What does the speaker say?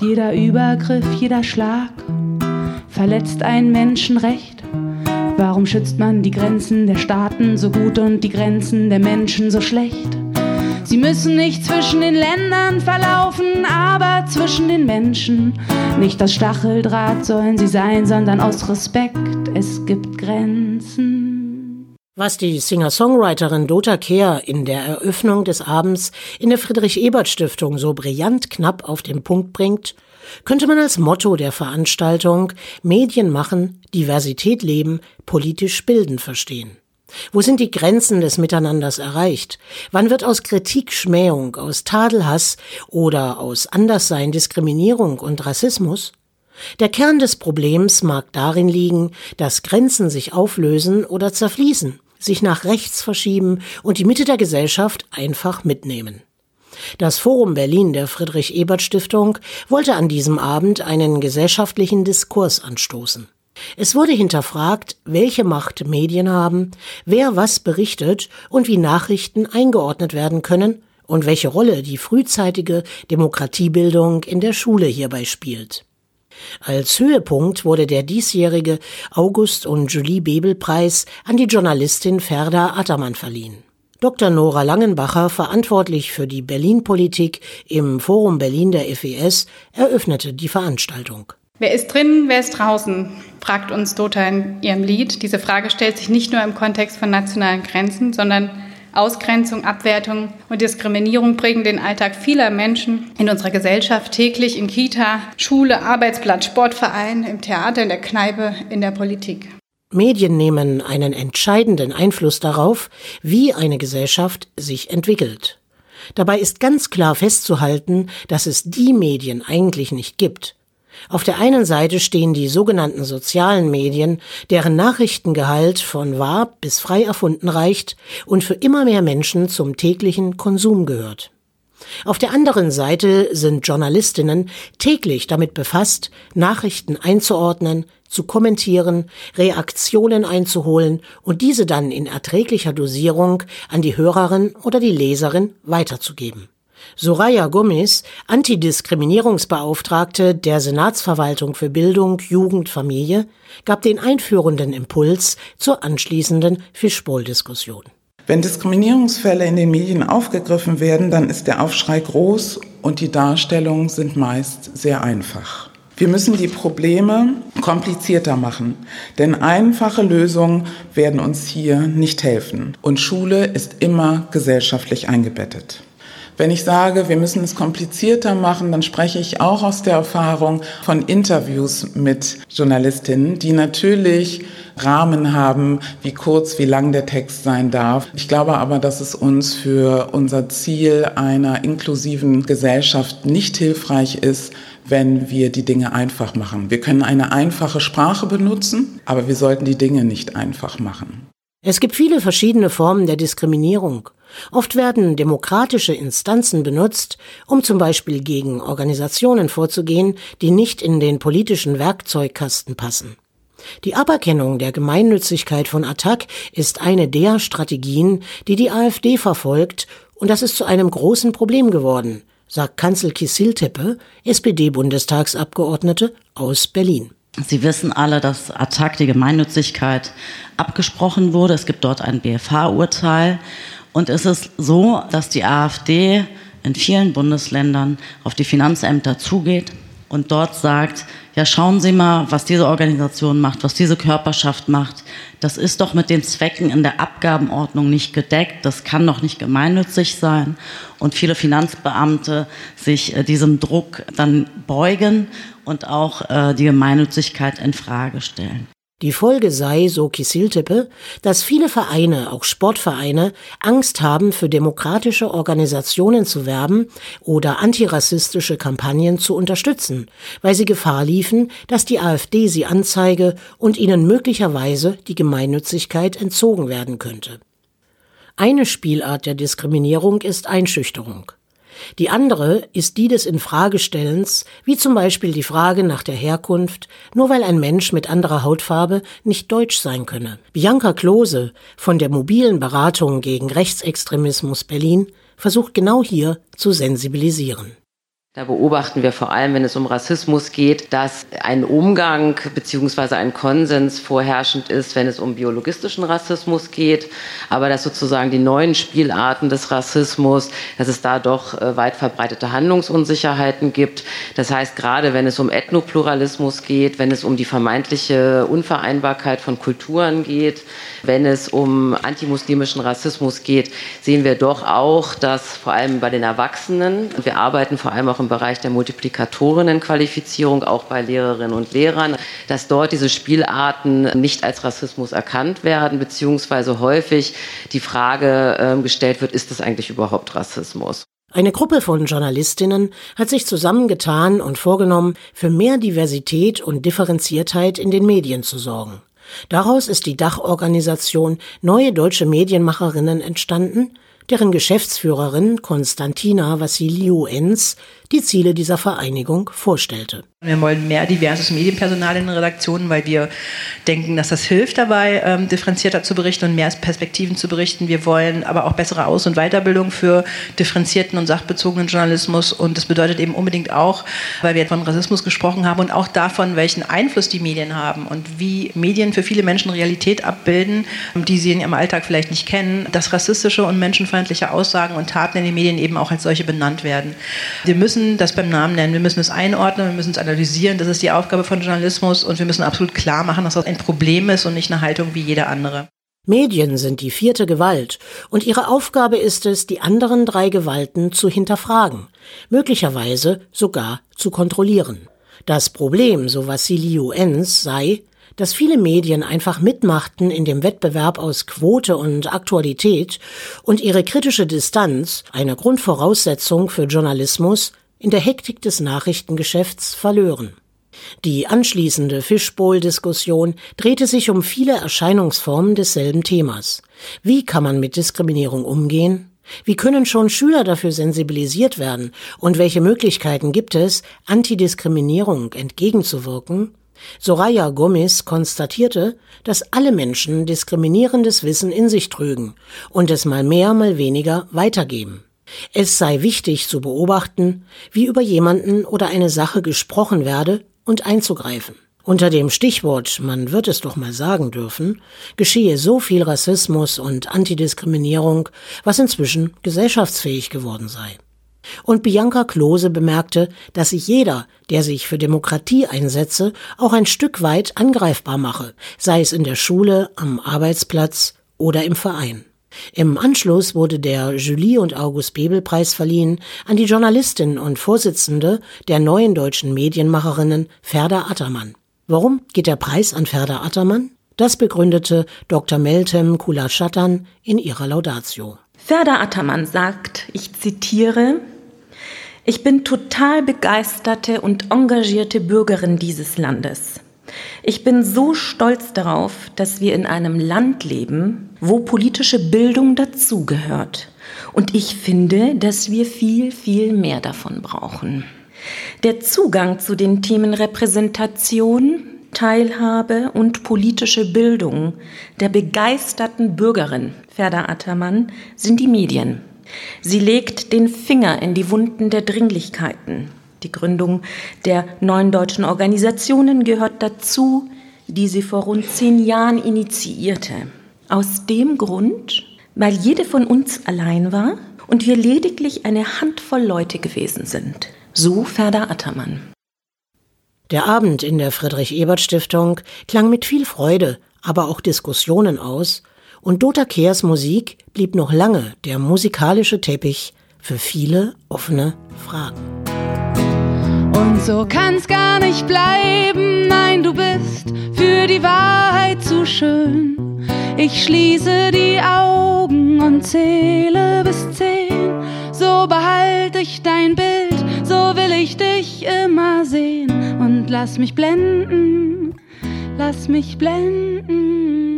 Jeder Übergriff, jeder Schlag verletzt ein Menschenrecht. Warum schützt man die Grenzen der Staaten so gut und die Grenzen der Menschen so schlecht? Sie müssen nicht zwischen den Ländern verlaufen, aber zwischen den Menschen. Nicht das Stacheldraht sollen sie sein, sondern aus Respekt. Es gibt Grenzen. Was die Singer-Songwriterin Dota Kehr in der Eröffnung des Abends in der Friedrich-Ebert-Stiftung so brillant knapp auf den Punkt bringt, könnte man als Motto der Veranstaltung Medien machen, Diversität leben, politisch bilden verstehen. Wo sind die Grenzen des Miteinanders erreicht? Wann wird aus Kritik Schmähung, aus Tadelhass oder aus Anderssein Diskriminierung und Rassismus? Der Kern des Problems mag darin liegen, dass Grenzen sich auflösen oder zerfließen, sich nach rechts verschieben und die Mitte der Gesellschaft einfach mitnehmen. Das Forum Berlin der Friedrich Ebert Stiftung wollte an diesem Abend einen gesellschaftlichen Diskurs anstoßen. Es wurde hinterfragt, welche Macht Medien haben, wer was berichtet und wie Nachrichten eingeordnet werden können und welche Rolle die frühzeitige Demokratiebildung in der Schule hierbei spielt. Als Höhepunkt wurde der diesjährige August und Julie Bebel Preis an die Journalistin Ferda Attermann verliehen. Dr. Nora Langenbacher, verantwortlich für die Berlin-Politik im Forum Berlin der FES, eröffnete die Veranstaltung. Wer ist drin, wer ist draußen? fragt uns Dota in ihrem Lied. Diese Frage stellt sich nicht nur im Kontext von nationalen Grenzen, sondern Ausgrenzung, Abwertung und Diskriminierung prägen den Alltag vieler Menschen in unserer Gesellschaft täglich in Kita, Schule, Arbeitsplatz, Sportverein, im Theater, in der Kneipe, in der Politik. Medien nehmen einen entscheidenden Einfluss darauf, wie eine Gesellschaft sich entwickelt. Dabei ist ganz klar festzuhalten, dass es die Medien eigentlich nicht gibt. Auf der einen Seite stehen die sogenannten sozialen Medien, deren Nachrichtengehalt von wahr bis frei erfunden reicht und für immer mehr Menschen zum täglichen Konsum gehört. Auf der anderen Seite sind Journalistinnen täglich damit befasst, Nachrichten einzuordnen, zu kommentieren, Reaktionen einzuholen und diese dann in erträglicher Dosierung an die Hörerin oder die Leserin weiterzugeben. Soraya Gomez, Antidiskriminierungsbeauftragte der Senatsverwaltung für Bildung, Jugend, Familie, gab den einführenden Impuls zur anschließenden Fischbowl-Diskussion. Wenn Diskriminierungsfälle in den Medien aufgegriffen werden, dann ist der Aufschrei groß und die Darstellungen sind meist sehr einfach. Wir müssen die Probleme komplizierter machen, denn einfache Lösungen werden uns hier nicht helfen. Und Schule ist immer gesellschaftlich eingebettet. Wenn ich sage, wir müssen es komplizierter machen, dann spreche ich auch aus der Erfahrung von Interviews mit Journalistinnen, die natürlich Rahmen haben, wie kurz, wie lang der Text sein darf. Ich glaube aber, dass es uns für unser Ziel einer inklusiven Gesellschaft nicht hilfreich ist, wenn wir die Dinge einfach machen. Wir können eine einfache Sprache benutzen, aber wir sollten die Dinge nicht einfach machen. Es gibt viele verschiedene Formen der Diskriminierung. Oft werden demokratische Instanzen benutzt, um zum Beispiel gegen Organisationen vorzugehen, die nicht in den politischen Werkzeugkasten passen. Die Aberkennung der Gemeinnützigkeit von Attac ist eine der Strategien, die die AfD verfolgt, und das ist zu einem großen Problem geworden, sagt Kanzel Kisiltepe, SPD-Bundestagsabgeordnete aus Berlin. Sie wissen alle, dass Attac die Gemeinnützigkeit abgesprochen wurde. Es gibt dort ein BFH-Urteil. Und es ist so, dass die AfD in vielen Bundesländern auf die Finanzämter zugeht und dort sagt, ja schauen Sie mal, was diese Organisation macht, was diese Körperschaft macht. Das ist doch mit den Zwecken in der Abgabenordnung nicht gedeckt. Das kann doch nicht gemeinnützig sein. Und viele Finanzbeamte sich äh, diesem Druck dann beugen und auch äh, die Gemeinnützigkeit in Frage stellen. Die Folge sei, so Kisiltepe, dass viele Vereine, auch Sportvereine, Angst haben, für demokratische Organisationen zu werben oder antirassistische Kampagnen zu unterstützen, weil sie Gefahr liefen, dass die AfD sie anzeige und ihnen möglicherweise die Gemeinnützigkeit entzogen werden könnte. Eine Spielart der Diskriminierung ist Einschüchterung. Die andere ist die des Infragestellens, wie zum Beispiel die Frage nach der Herkunft, nur weil ein Mensch mit anderer Hautfarbe nicht deutsch sein könne. Bianca Klose von der mobilen Beratung gegen Rechtsextremismus Berlin versucht genau hier zu sensibilisieren. Da beobachten wir vor allem, wenn es um Rassismus geht, dass ein Umgang bzw. ein Konsens vorherrschend ist, wenn es um biologistischen Rassismus geht, aber dass sozusagen die neuen Spielarten des Rassismus, dass es da doch äh, weit verbreitete Handlungsunsicherheiten gibt. Das heißt, gerade wenn es um Ethnopluralismus geht, wenn es um die vermeintliche Unvereinbarkeit von Kulturen geht, wenn es um antimuslimischen Rassismus geht, sehen wir doch auch, dass vor allem bei den Erwachsenen, wir arbeiten vor allem auch im Bereich der Multiplikatorinnenqualifizierung, auch bei Lehrerinnen und Lehrern, dass dort diese Spielarten nicht als Rassismus erkannt werden, beziehungsweise häufig die Frage äh, gestellt wird, ist das eigentlich überhaupt Rassismus? Eine Gruppe von Journalistinnen hat sich zusammengetan und vorgenommen, für mehr Diversität und Differenziertheit in den Medien zu sorgen. Daraus ist die Dachorganisation Neue Deutsche Medienmacherinnen entstanden, deren Geschäftsführerin Konstantina Vassiliou-Enz die Ziele dieser Vereinigung vorstellte. Wir wollen mehr diverses Medienpersonal in den Redaktionen, weil wir denken, dass das hilft dabei, ähm, differenzierter zu berichten und mehr Perspektiven zu berichten. Wir wollen aber auch bessere Aus- und Weiterbildung für differenzierten und sachbezogenen Journalismus. Und das bedeutet eben unbedingt auch, weil wir von Rassismus gesprochen haben und auch davon, welchen Einfluss die Medien haben und wie Medien für viele Menschen Realität abbilden, die sie in ihrem Alltag vielleicht nicht kennen, dass rassistische und menschenfeindliche Aussagen und Taten in den Medien eben auch als solche benannt werden. Wir müssen das beim Namen nennen, wir müssen es einordnen, wir müssen es analysieren. Das ist die Aufgabe von Journalismus und wir müssen absolut klar machen, dass das ein Problem ist und nicht eine Haltung wie jede andere. Medien sind die vierte Gewalt und ihre Aufgabe ist es, die anderen drei Gewalten zu hinterfragen, möglicherweise sogar zu kontrollieren. Das Problem, so Vassiliou Enns, sei, dass viele Medien einfach mitmachten in dem Wettbewerb aus Quote und Aktualität und ihre kritische Distanz, eine Grundvoraussetzung für Journalismus, in der Hektik des Nachrichtengeschäfts verlören. Die anschließende Fishbowl-Diskussion drehte sich um viele Erscheinungsformen desselben Themas. Wie kann man mit Diskriminierung umgehen? Wie können schon Schüler dafür sensibilisiert werden? Und welche Möglichkeiten gibt es, Antidiskriminierung entgegenzuwirken? Soraya Gomez konstatierte, dass alle Menschen diskriminierendes Wissen in sich trügen und es mal mehr, mal weniger weitergeben. Es sei wichtig zu beobachten, wie über jemanden oder eine Sache gesprochen werde und einzugreifen. Unter dem Stichwort, man wird es doch mal sagen dürfen, geschehe so viel Rassismus und Antidiskriminierung, was inzwischen gesellschaftsfähig geworden sei. Und Bianca Klose bemerkte, dass sich jeder, der sich für Demokratie einsetze, auch ein Stück weit angreifbar mache, sei es in der Schule, am Arbeitsplatz oder im Verein. Im Anschluss wurde der Julie und August Bebel Preis verliehen an die Journalistin und Vorsitzende der neuen deutschen Medienmacherinnen Ferda Attermann. Warum geht der Preis an Ferda Attermann? Das begründete Dr. Meltem Kulaschattan in ihrer Laudatio. Ferda Attermann sagt, ich zitiere, ich bin total begeisterte und engagierte Bürgerin dieses Landes. Ich bin so stolz darauf, dass wir in einem Land leben, wo politische Bildung dazugehört. Und ich finde, dass wir viel, viel mehr davon brauchen. Der Zugang zu den Themen Repräsentation, Teilhabe und politische Bildung der begeisterten Bürgerin Ferda Attermann sind die Medien. Sie legt den Finger in die Wunden der Dringlichkeiten. Die Gründung der neuen deutschen Organisationen gehört dazu, die sie vor rund zehn Jahren initiierte. Aus dem Grund, weil jede von uns allein war und wir lediglich eine Handvoll Leute gewesen sind. So Ferda Attermann. Der Abend in der Friedrich-Ebert-Stiftung klang mit viel Freude, aber auch Diskussionen aus, und Dota Keers Musik blieb noch lange der musikalische Teppich für viele offene Fragen. Und so kann's gar nicht bleiben, nein, du bist für die Wahrheit zu schön. Ich schließe die Augen und zähle bis zehn, so behalte ich dein Bild, so will ich dich immer sehen und lass mich blenden, lass mich blenden.